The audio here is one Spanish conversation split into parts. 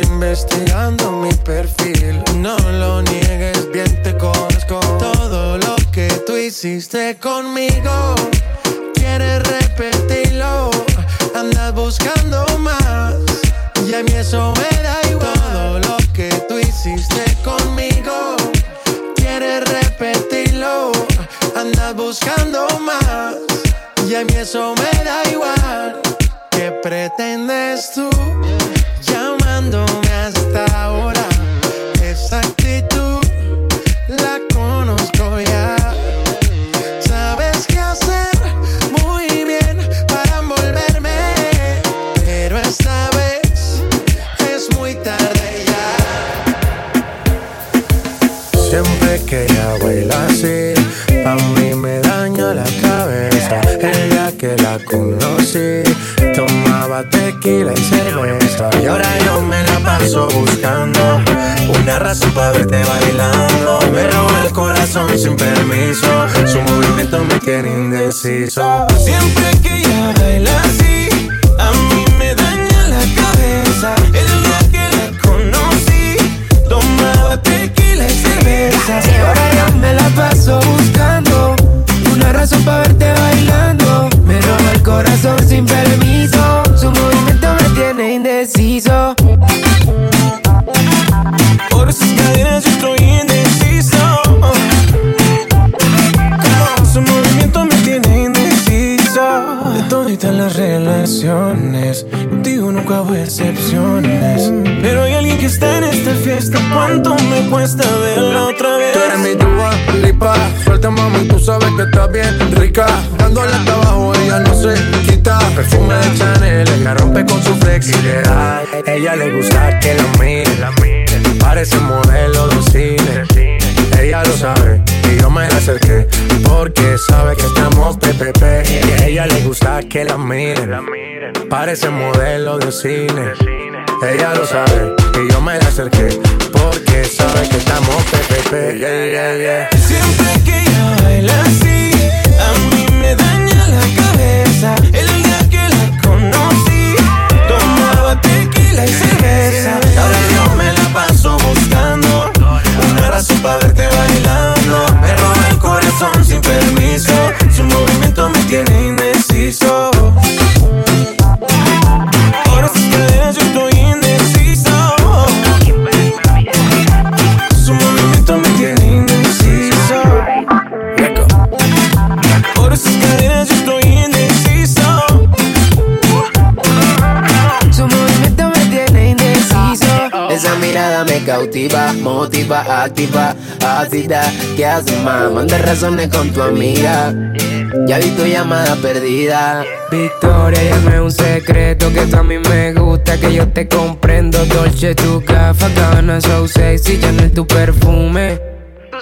investigando Parece modelo de cine. Ella lo sabe y yo me la acerqué porque sabe que estamos PPP. Yeah, yeah, yeah. activa, así da que haces más? Manda razones con tu amiga. Ya vi tu llamada perdida. Victoria, ya no es un secreto que a mí me gusta, que yo te comprendo. Dolce, tu café, cabana, so sexy, Chanel, tu perfume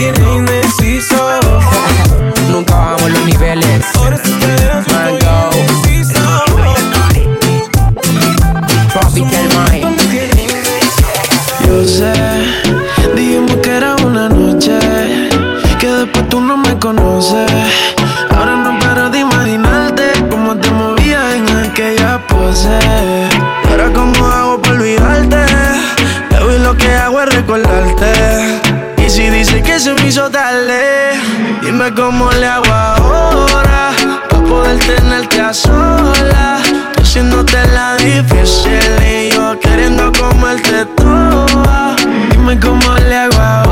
tiene indeciso. Nunca bajamos los niveles. Mango. Yo sé, dijimos que era una noche. Que después tú no me conoces. Dime cómo le hago ahora para poder tenerte a solas. Tú haciéndote la difícil y yo queriendo comerte toda. Dime cómo le hago ahora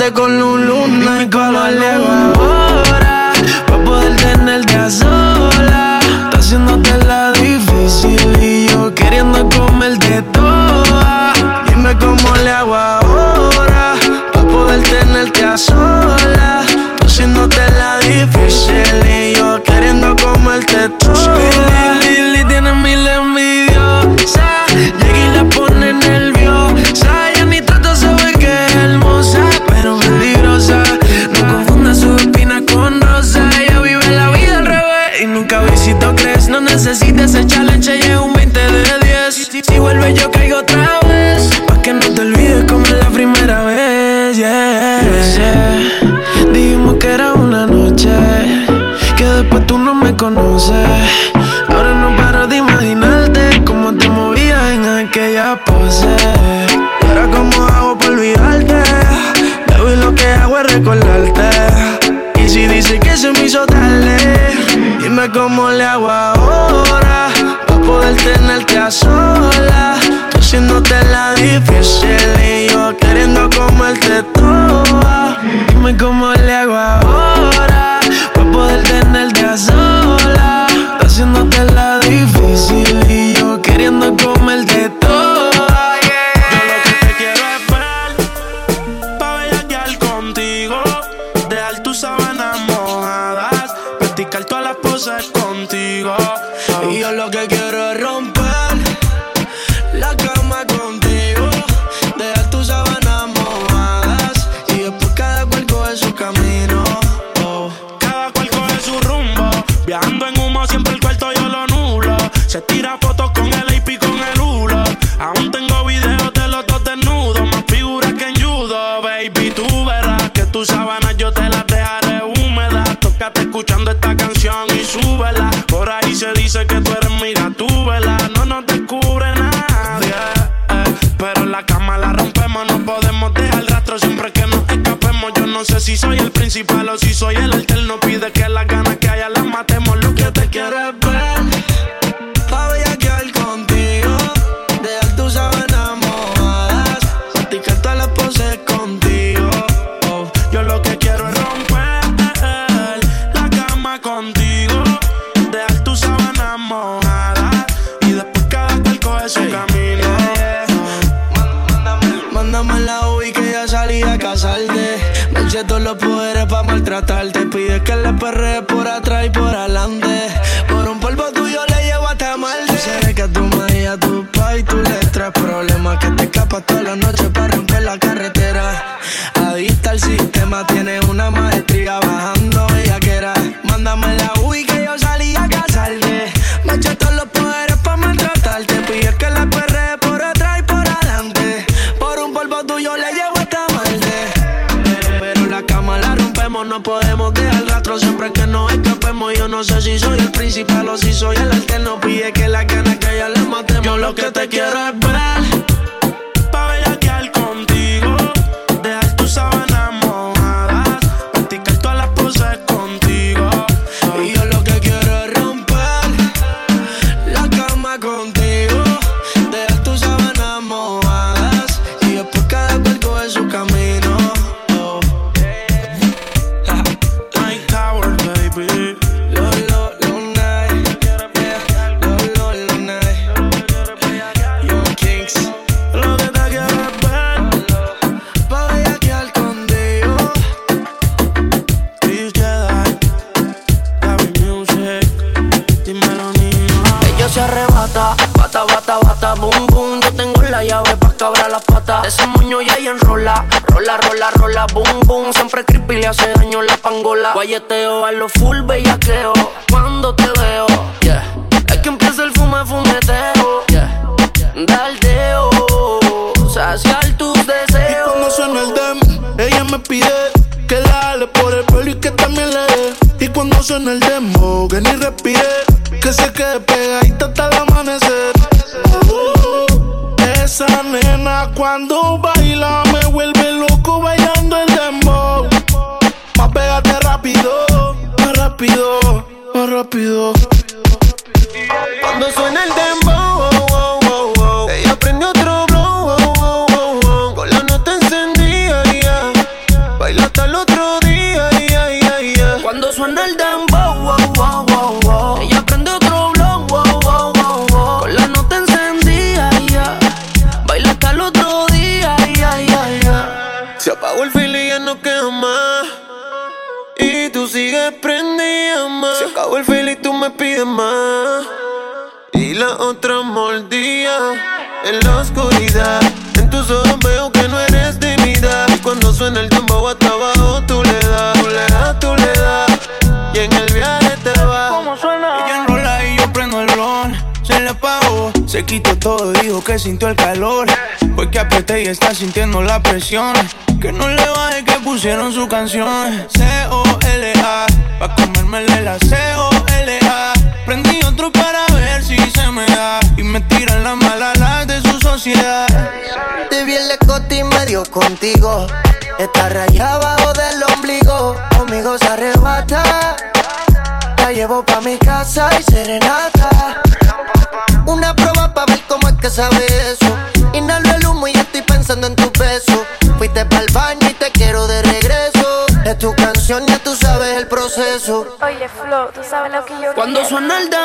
Con Luna y palos y soy el alterno. Pide que las ganas que ya le matemos. Yo lo que te quiero es Que no le baje que pusieron su canción. C-O-L-A, pa' comérmele la C-O-L-A. Prendí otro para ver si se me da. Y me tiran la mala la de su sociedad. Te vi en la y medio contigo. flow, tú sabes lo que yo Cuando suena el de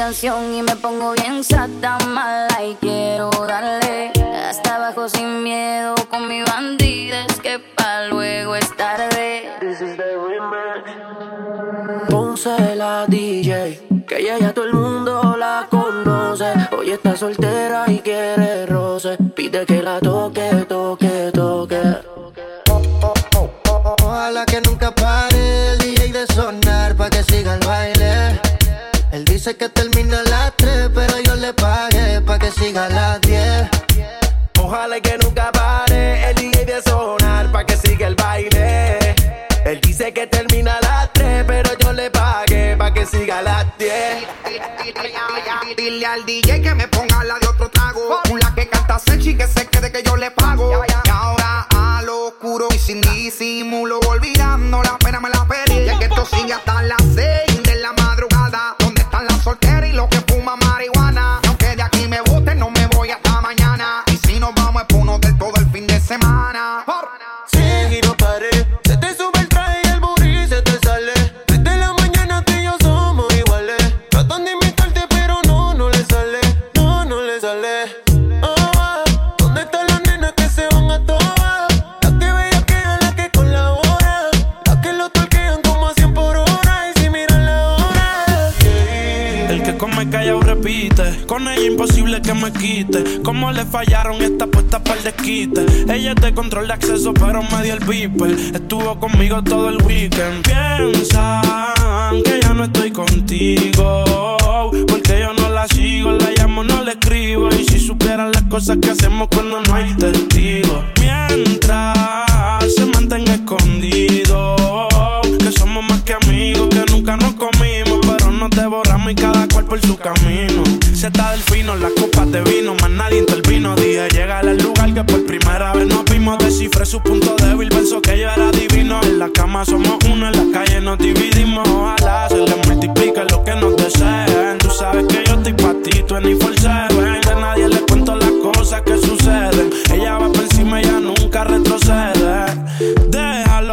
canción y me pongo bien sata mala y quiero darle hasta abajo sin miedo con mi bandida es que pa luego es tarde. Ponce la DJ, que ella ya todo el mundo la conoce. Hoy está soltera y quiere roce. Pide que la toque, toque, toque. Ojalá que nunca pare Él dice que termina a las 3, pero yo le pagué pa' que siga a las 10. Ojalá y que nunca pare el DJ de sonar pa' que siga el baile. Él dice que termina a las 3, pero yo le pagué pa' que siga a las 10. Dile al DJ que me ponga la de otro trago. Una que canta Sechi que se quede que yo le pago. Y ahora a lo oscuro y sin disimulo, olvidando la pena me la pedí. Ya que esto sigue hasta las imposible que me quite. Como le fallaron esta puesta para el desquite. Ella es de control de acceso, pero me dio el beeper. Estuvo conmigo todo el weekend. Piensan que ya no estoy contigo. Porque yo no la sigo, la llamo, no le escribo. Y si supieran las cosas que hacemos cuando no hay testigos. Mientras se mantenga escondido. Que somos más que amigos, que nunca nos comimos. Nos devoramos y cada cual por su camino. Está del fino, las copas de vino, más nadie intervino. Dije, llega al lugar que por primera vez nos vimos. Descifré su punto débil, pensó que yo era divino. En la cama somos uno, en la calle nos dividimos. Ojalá se le multiplique lo que nos deseen. Tú sabes que yo estoy pa' ti, tú ni. De nadie le cuento las cosas que suceden. Ella va por encima, ella nunca retrocede.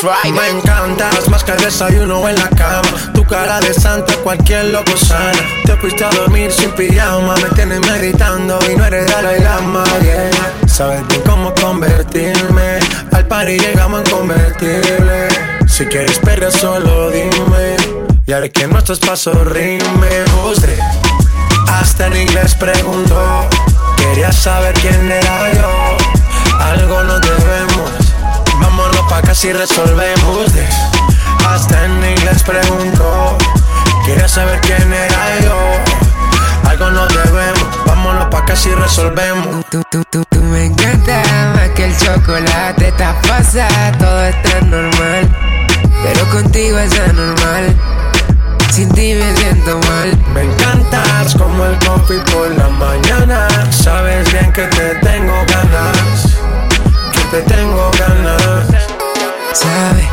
Right. Me encantas más que desayuno en la cama. Tu cara de santa, cualquier loco sana. Te fuiste a dormir sin pijama. Me tienes meditando y no eres Dalai Lama. Yeah. Sabes bien cómo convertirme. Al party llegamos en convertible. Si quieres perder, solo dime. Y haré que nuestros pasos rimen. Usted hasta en inglés preguntó. Quería saber quién era yo. Algo nos debemos. Pa' casi resolvemos. de- Hasta en inglés preguntó. Quería saber quién era yo. Algo nos debemos. Vámonos pa' casi resolvemos. Tú, tú, tú, tú me encanta más que el chocolate. Está pasa, todo está normal. Pero contigo es anormal. Sin ti me siento mal. Me encantas como el coffee por la mañana. Sabes bien que te tengo ganas. Que te tengo ganas. ¿Sabe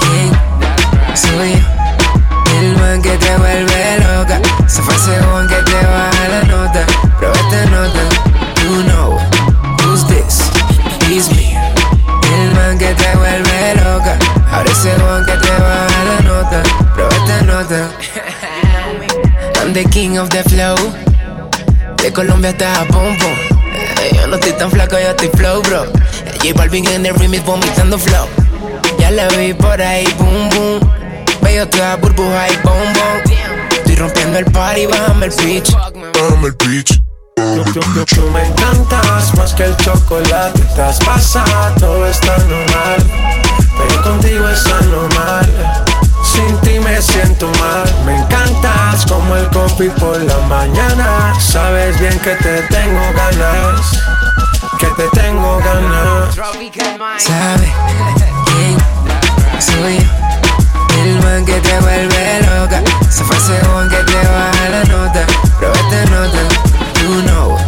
quién soy yo? El man que te vuelve loca. Se fue según que te baja la nota. Pero esta nota, you know who's this? He's me. El man que te vuelve loca. Ahora es según que te baja la nota. Pero esta nota. I'm the king of the flow. De Colombia hasta Japón, pum. Eh, Yo no estoy tan flaco, yo estoy flow, bro. Eh, J Balvin en el remix vomitando flow. Ya la vi por ahí, boom, boom. Veo toda burbuja y boom, boom. Estoy rompiendo el party, bájame el pitch. Bájame el pitch. Tú me encantas más que el chocolate. Te has pasado, todo está normal. Pero contigo es anormal. Sin ti me siento mal. Me encantas como el coffee por la mañana. Sabes bien que te tengo ganas. Que te tengo ganas. ¿Sabe quién soy? El man que te vuelve loca. Se fue según que te baja la nota. Pero esta nota, you know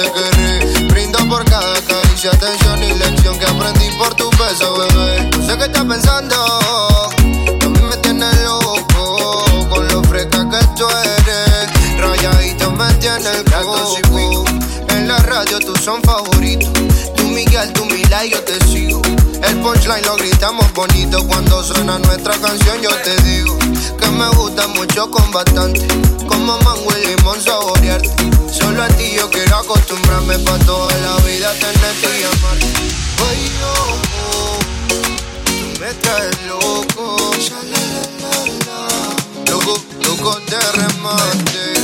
te querré. Brindo por cada caricia, atención y lección que aprendí por tu beso, bebé. No sé qué estás pensando, a mí me tienes loco con lo fresca que tú eres. Rayadito me tiene el coco. En la radio tú son favoritos. Tú Miguel, tú Mila y yo te sigo. El punchline lo gritamos bonito cuando suena nuestra canción. Yo te digo que me gusta mucho con bastante. Como mango y limón saborearte. Solo ti yo quiero acostumbrarme pa' toda la vida tenerte y amarte. Ay, oh, me traes loco. Loco, loco de remate.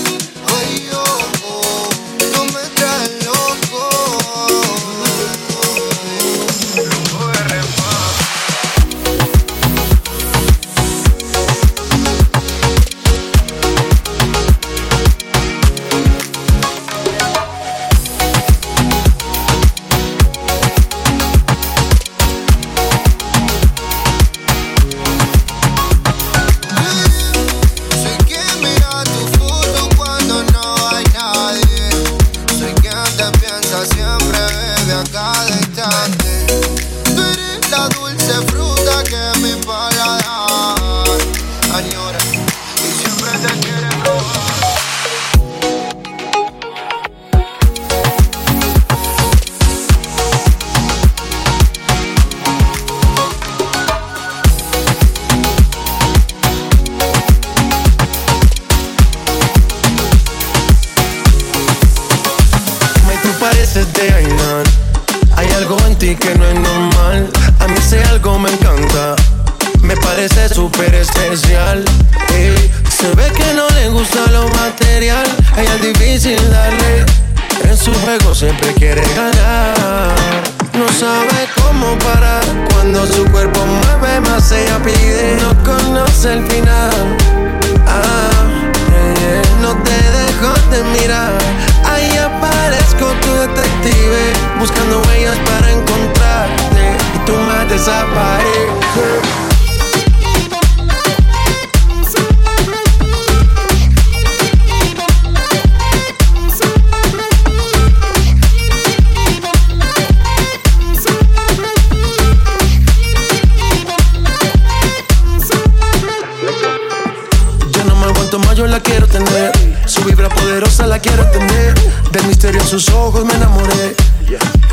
Del misterio en sus ojos me enamoré.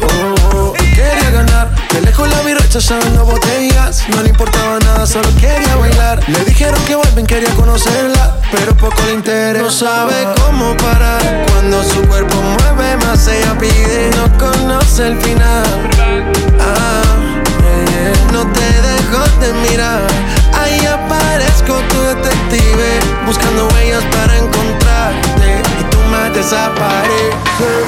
Oh, oh, oh. Quería ganar, de lejos la vi rechazando botellas. No le importaba nada, solo quería bailar. Le dijeron que vuelven, quería conocerla, pero poco le interesa. No sabe cómo parar. Cuando su cuerpo mueve más, ella pide. No conoce el final. Ah, yeah, yeah. no te dejo de mirar. Ahí aparezco tu detective, buscando huellas para encontrarte. Más desaparece.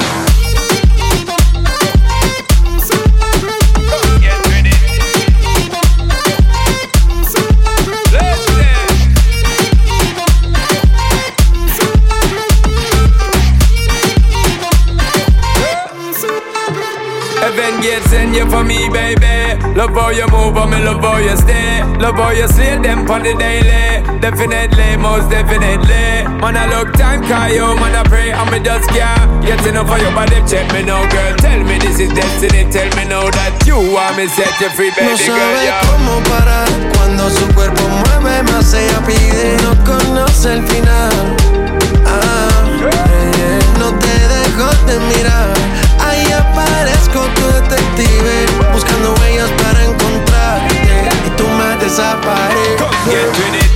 Gate you for me, baby. Love how you move, me love how you stay. Love how you slay them on the daily. Definitely, most definitely. Man, I look thank you, man, I pray, and me just can't get enough of your body. Check me now, girl. Tell me this is destiny. Tell me now that you want me set you free, No baby girl. sabe Yeah. cómo parar cuando su cuerpo mueve más ella pide. No conoce el final. Ah, yeah, yeah. No te dejo de mirar. Ahí aparezco tu detective buscando huellas para encontrarte y tú me desapareces. Get with it.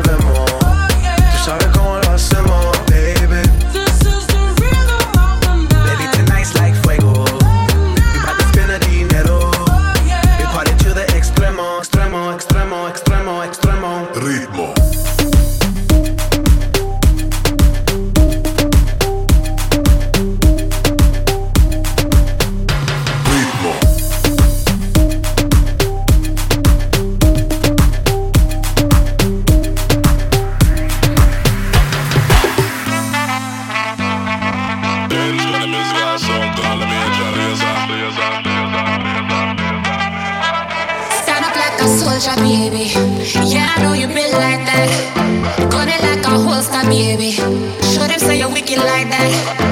Baby. Yeah, I know you built like that. Gun it like a holster, baby. Show them say you're wicked like that.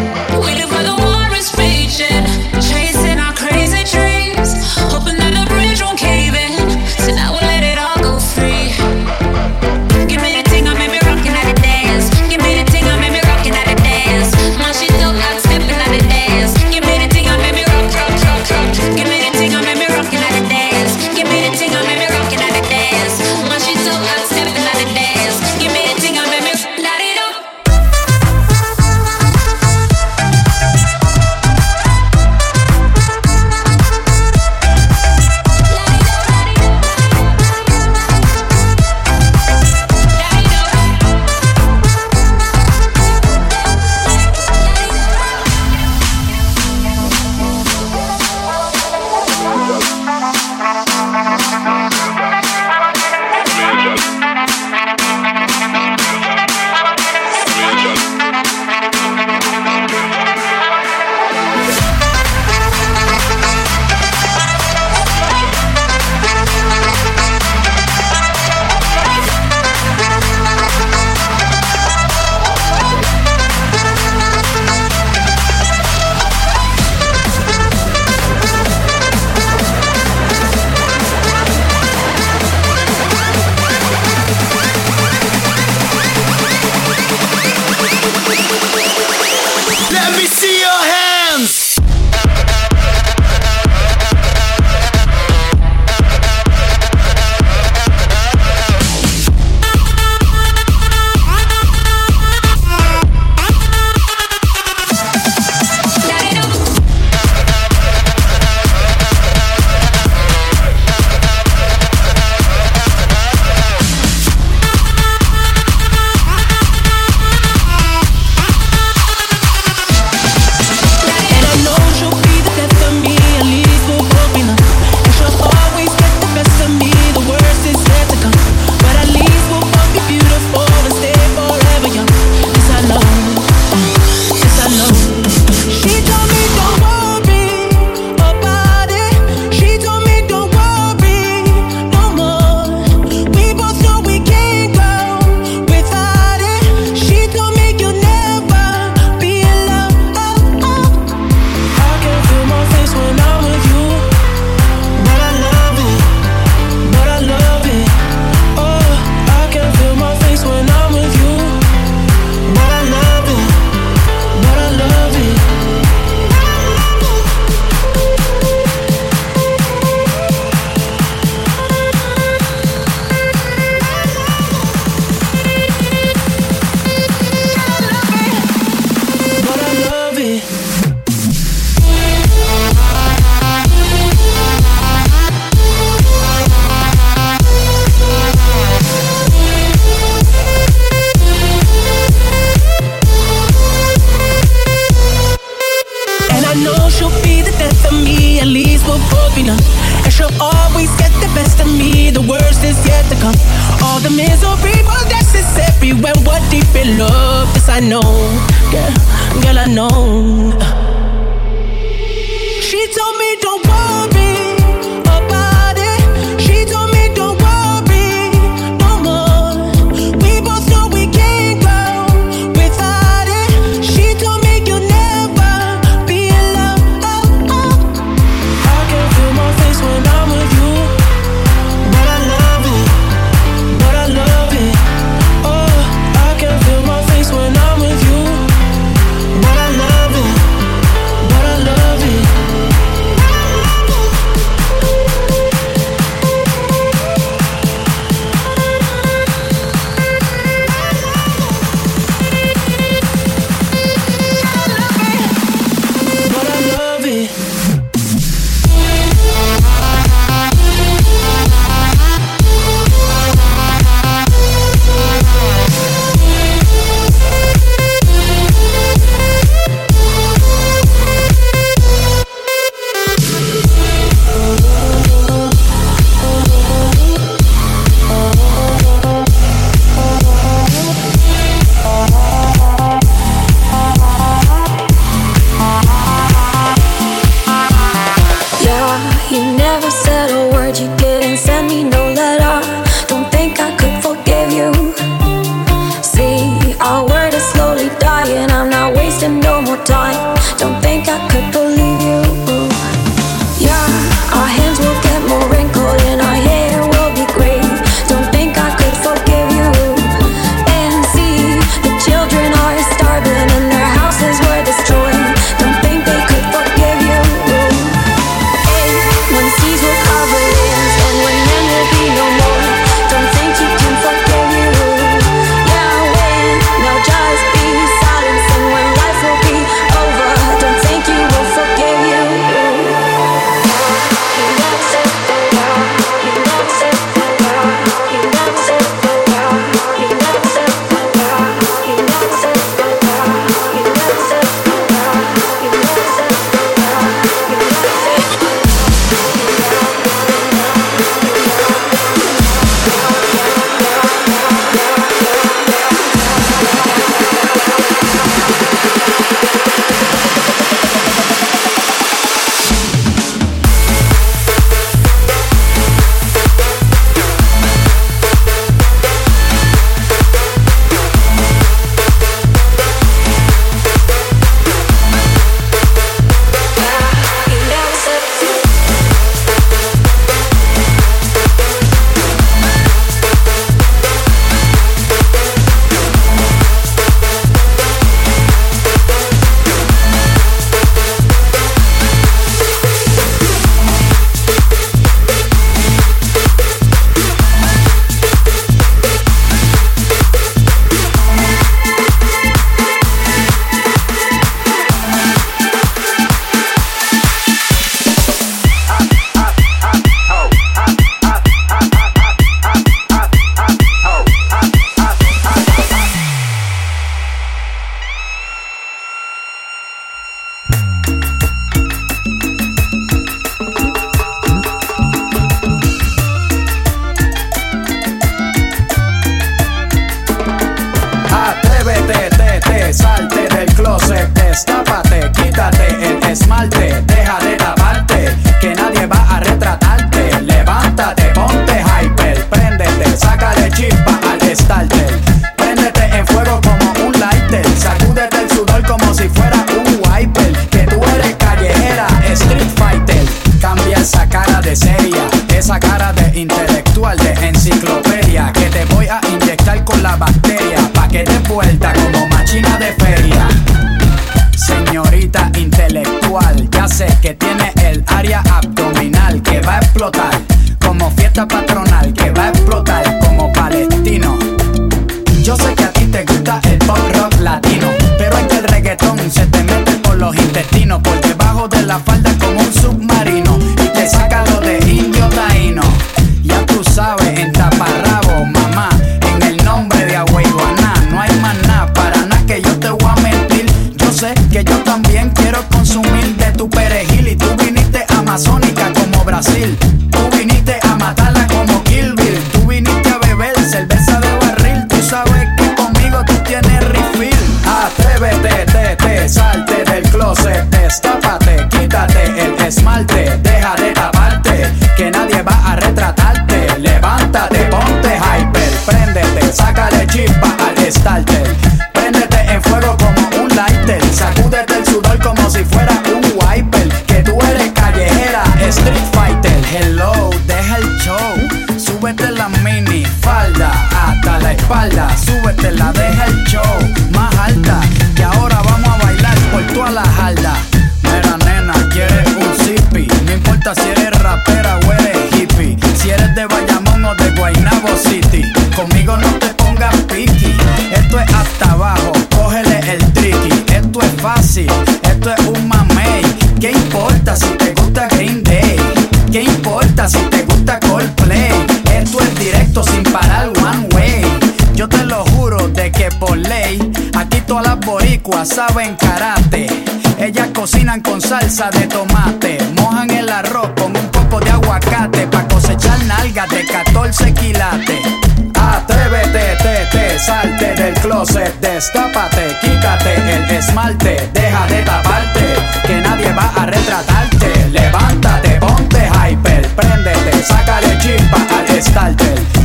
salte del closet, destápate, quítate el esmalte, deja de taparte, que nadie va a retratarte. Levántate, ponte hyper, préndete, sácale chimpa al starter.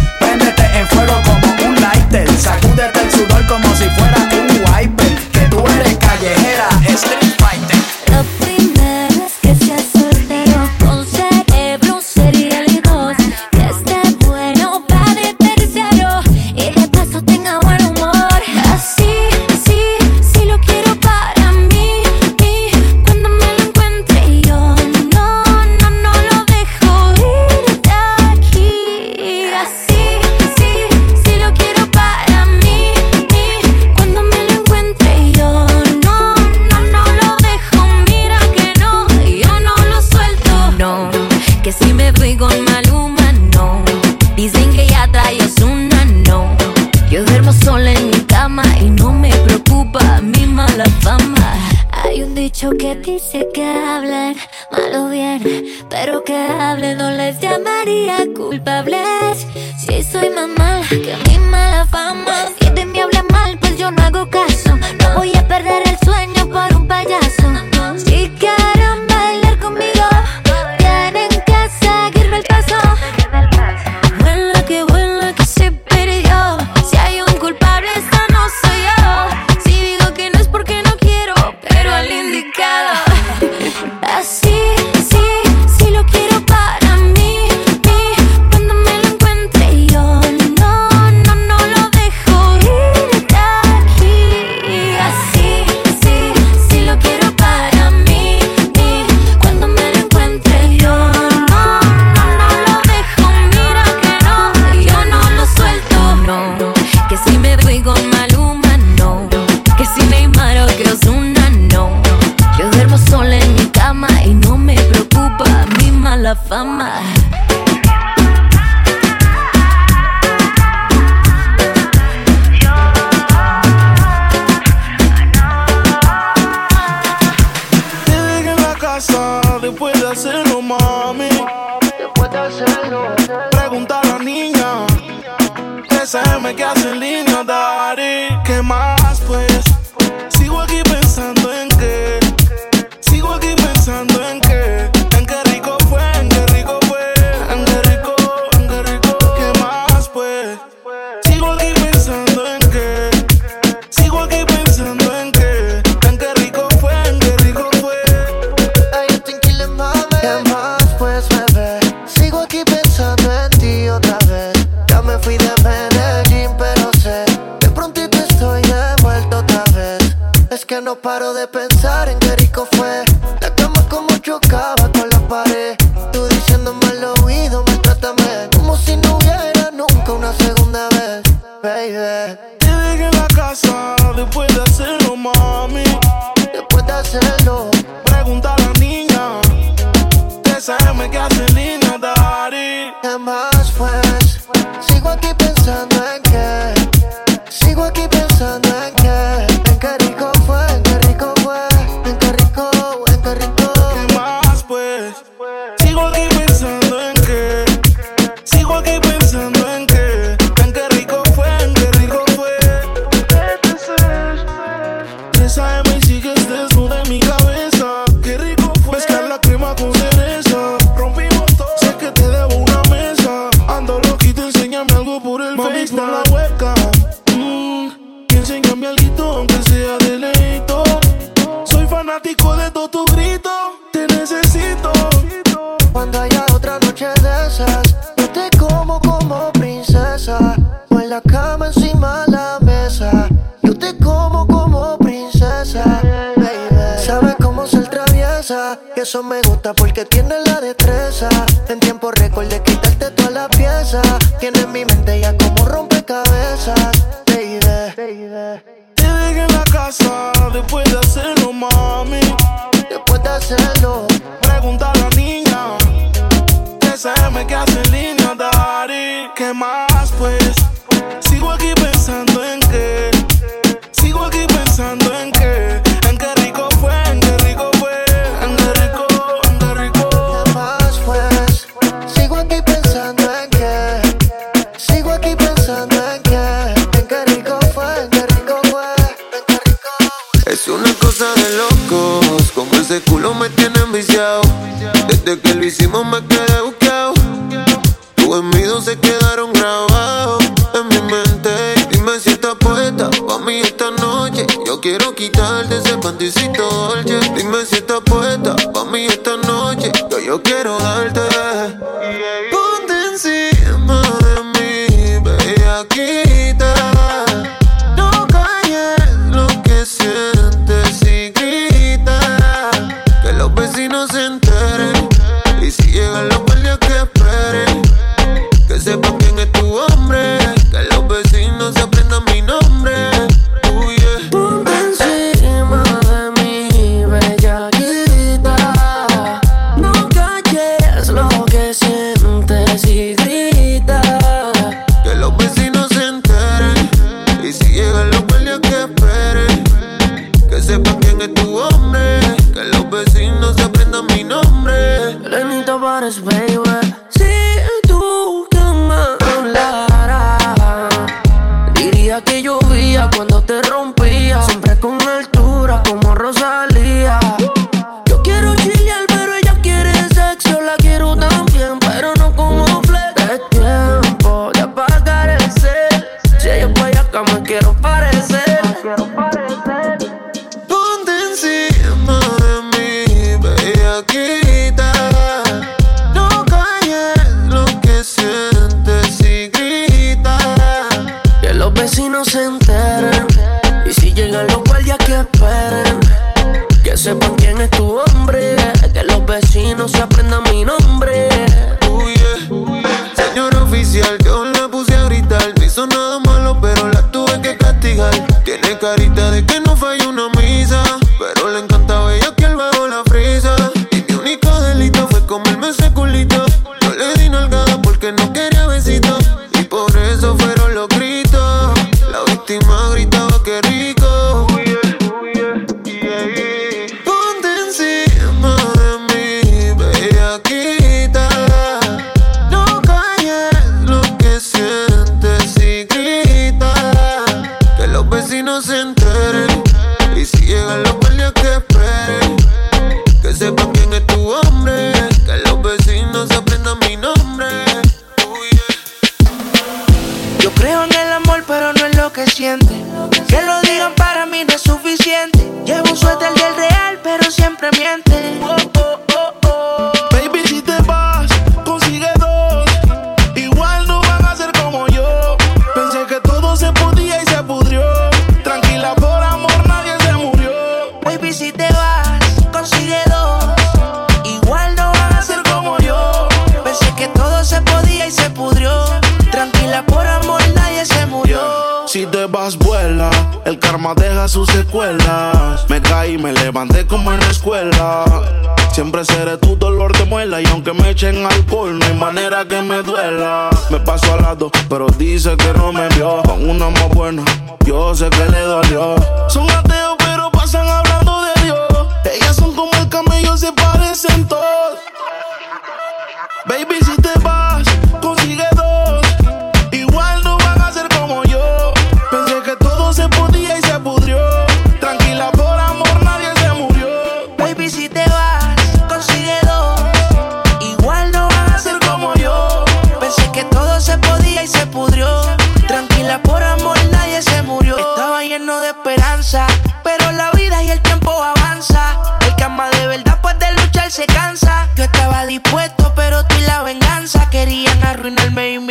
dice que no me vio con una más buena. Yo sé que le dolió. Son ateos, pero pasan hablando de Dios. Ellas son como el camello, se parecen todos.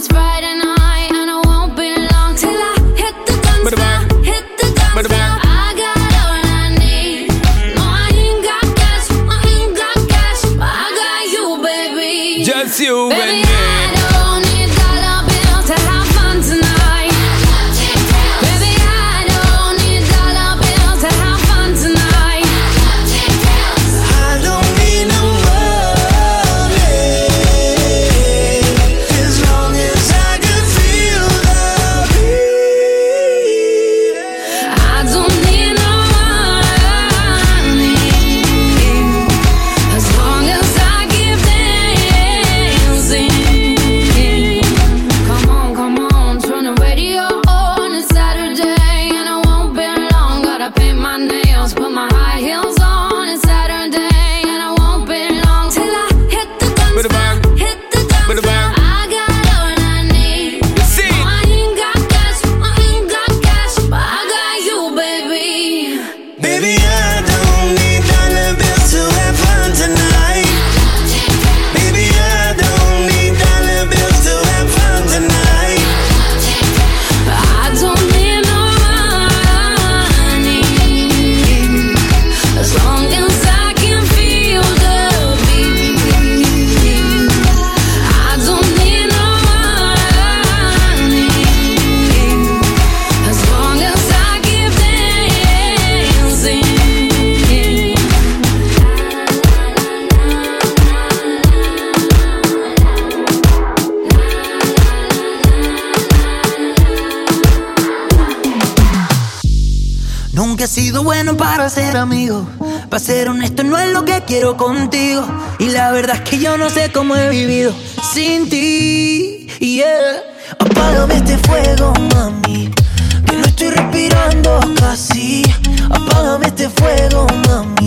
It's Friday night. Para ser honesto, no es lo que quiero contigo. Y la verdad es que yo no sé cómo he vivido sin ti. Yeah. Apágame este fuego, mami. Que no estoy respirando casi. Apágame este fuego, mami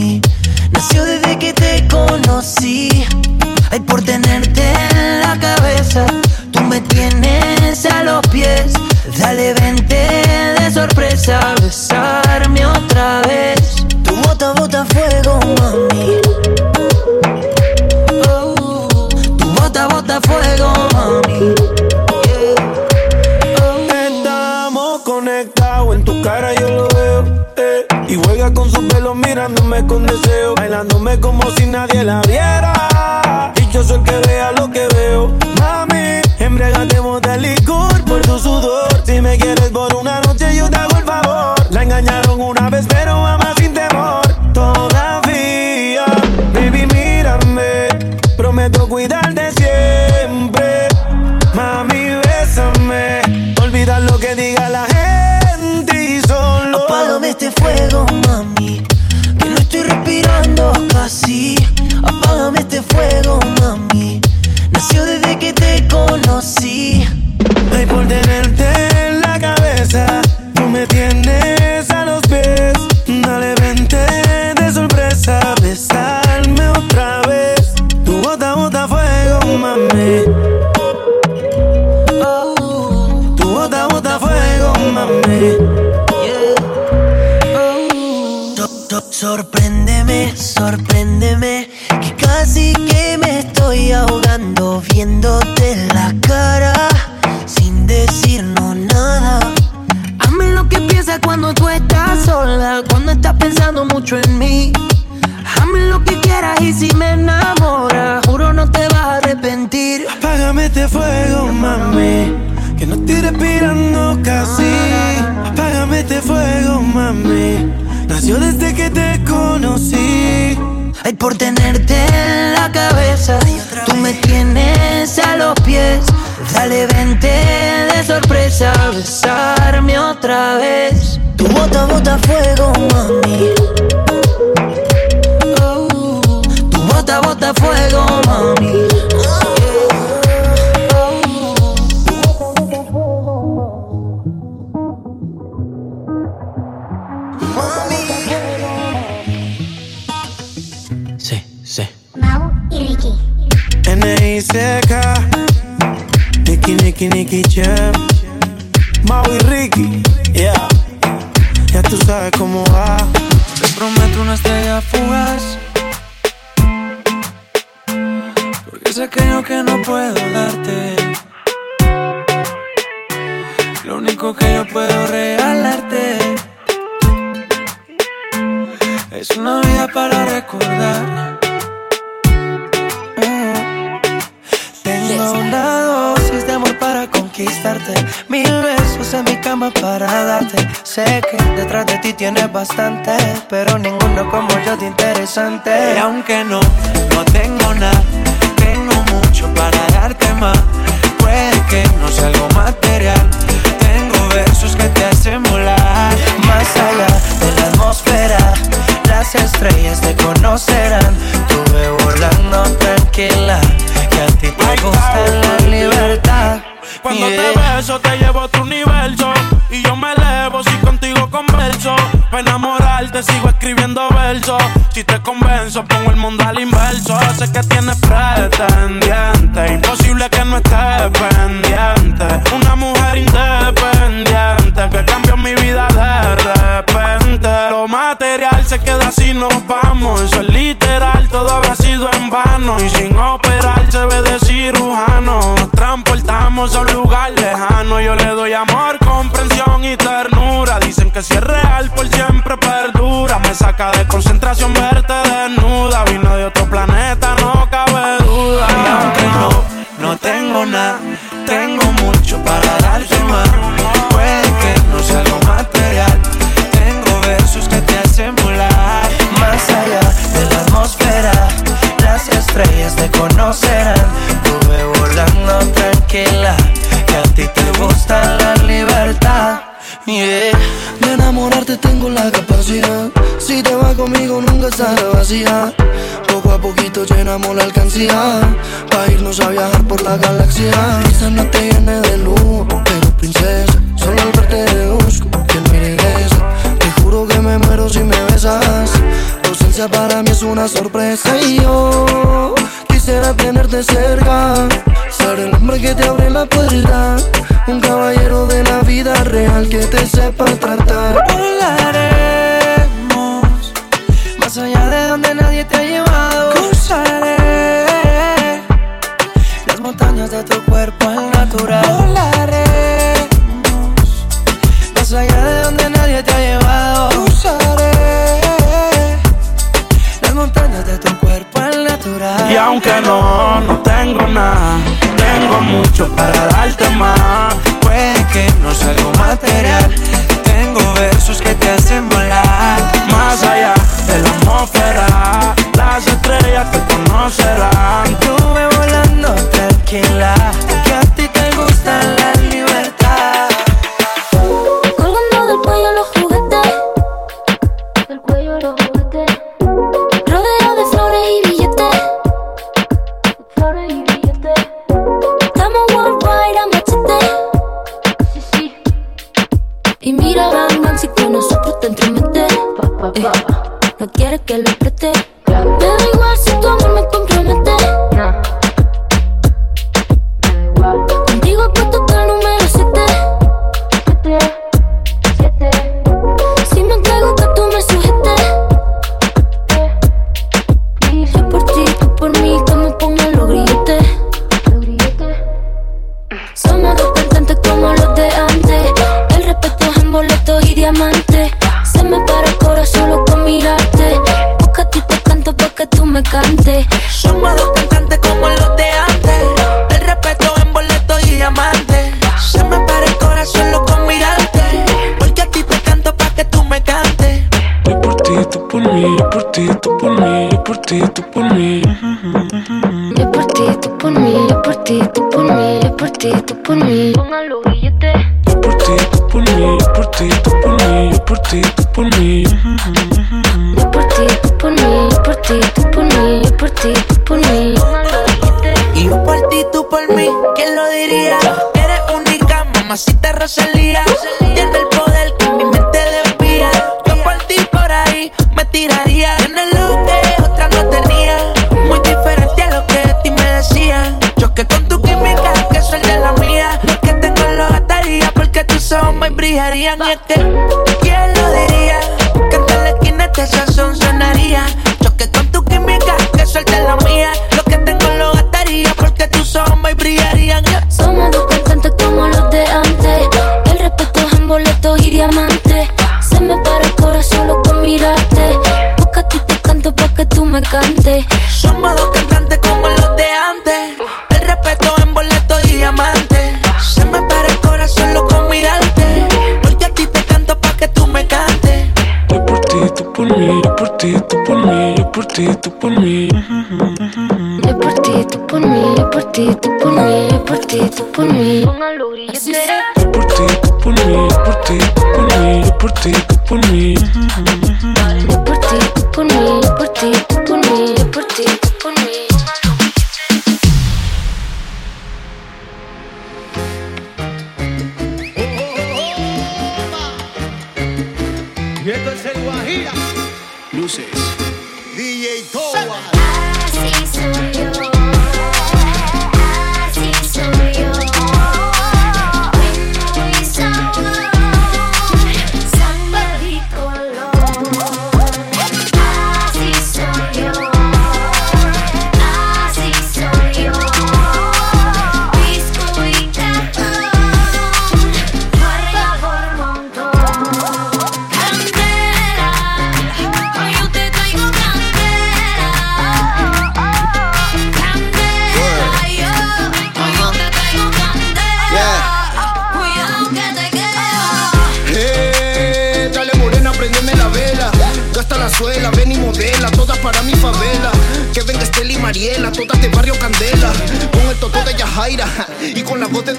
estrellas te conocerán. Tuve volando tranquila, que a ti te gusta la libertad. Cuando te beso te llevo a tu universo y yo me elevo si contigo converso. Para enamorarte sigo escribiendo versos. Si te convenzo pongo el mundo al inverso. Sé que tienes pretendiente, imposible que no estés pendiente así nos vamos. Eso es literal, todo habrá sido en vano. Y sin operar se ve de cirujano. Nos transportamos a un lugar lejano. Yo le doy amor, comprensión y ternura. Dicen que si es real, por siempre perdura. Me saca de concentración verte desnuda. Vino de otro planeta, no cabe duda. Y aunque no, no tengo nada, tengo mucho para te tengo la capacidad. Si te vas conmigo nunca estará vacía. Poco a poquito llenamos la alcancía. Para irnos a viajar por la galaxia. Quizás no te llene de lujo, pero princesa. Solo al verte deduzco que no regresa. Te juro que me muero si me besas. Tu ausencia para mí es una sorpresa. Y yo quisiera tenerte cerca buscar el hombre que te abre la puerta. Un caballero de la vida real que te sepa tratar. Volaremos más allá de donde nadie te ha llevado. Cruzaré las montañas de tu cuerpo al natural. Volaremos más allá de donde nadie te ha llevado. Cruzaré las montañas de tu cuerpo al natural. Y aunque no, no tengo nada mucho para darte más. Puede que no sea algo material. Tengo versos que te hacen volar. Más allá de la atmósfera, las estrellas te conocerán. Tú me volando tranquila, que a ti te gusta la que lo apreté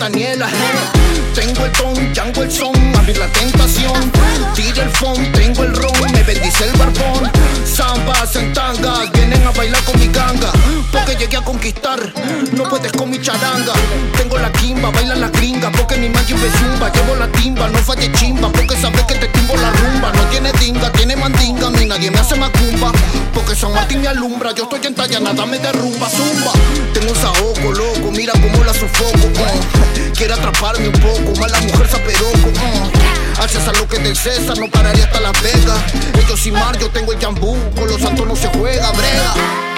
Daniela. Ah. Tengo el don, yango el son, abrir la tentación. Tira el phone, tengo el ron, me bendice el barbón. Zambas centanga, vienen a bailar con mi ganga. Porque llegué a conquistar, no puedes con mi charanga. Tengo la quimba, baila la gringa, porque mi magia me zumba. Llevo la timba, no falle chimba, porque sabes que te timbo la rumba. No tiene dinga, tiene mandinga, ni nadie me hace macumba. Porque San Martín me alumbra, yo estoy en talla, nada me derrumba. princesa, no pararía hasta Las Vegas. Ellos y mar, yo tengo el jambú, con los santos no se juega, brega.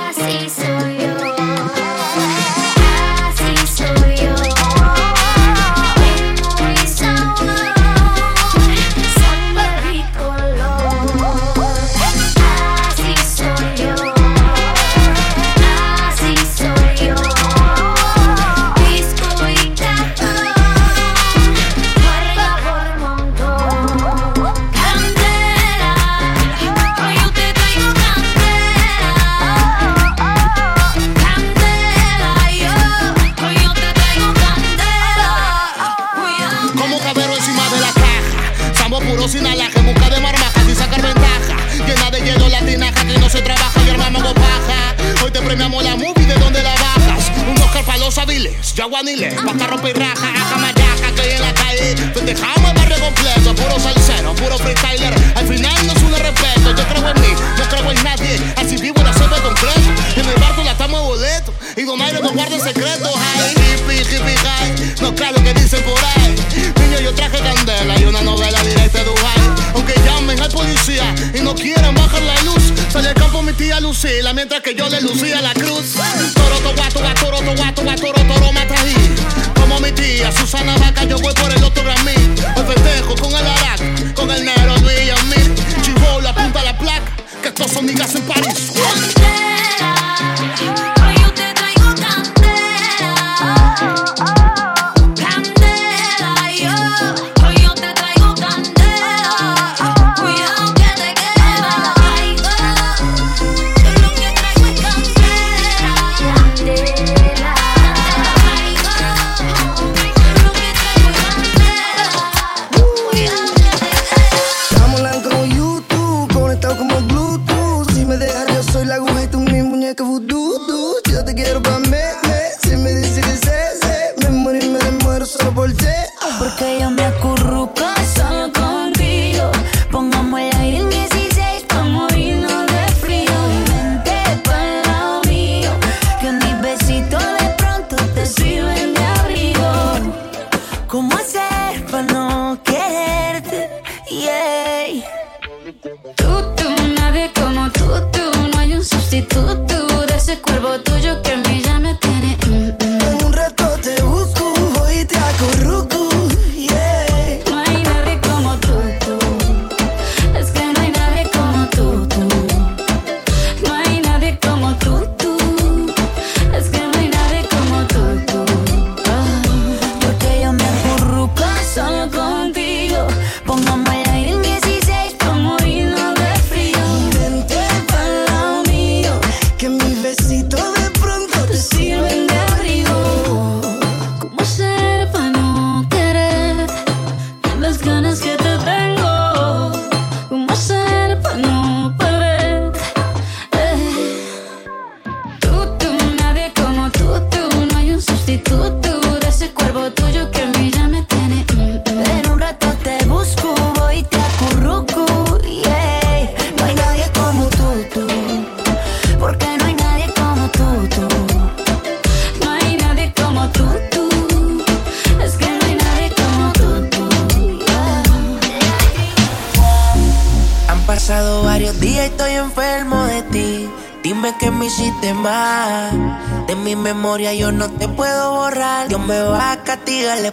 family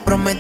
promesa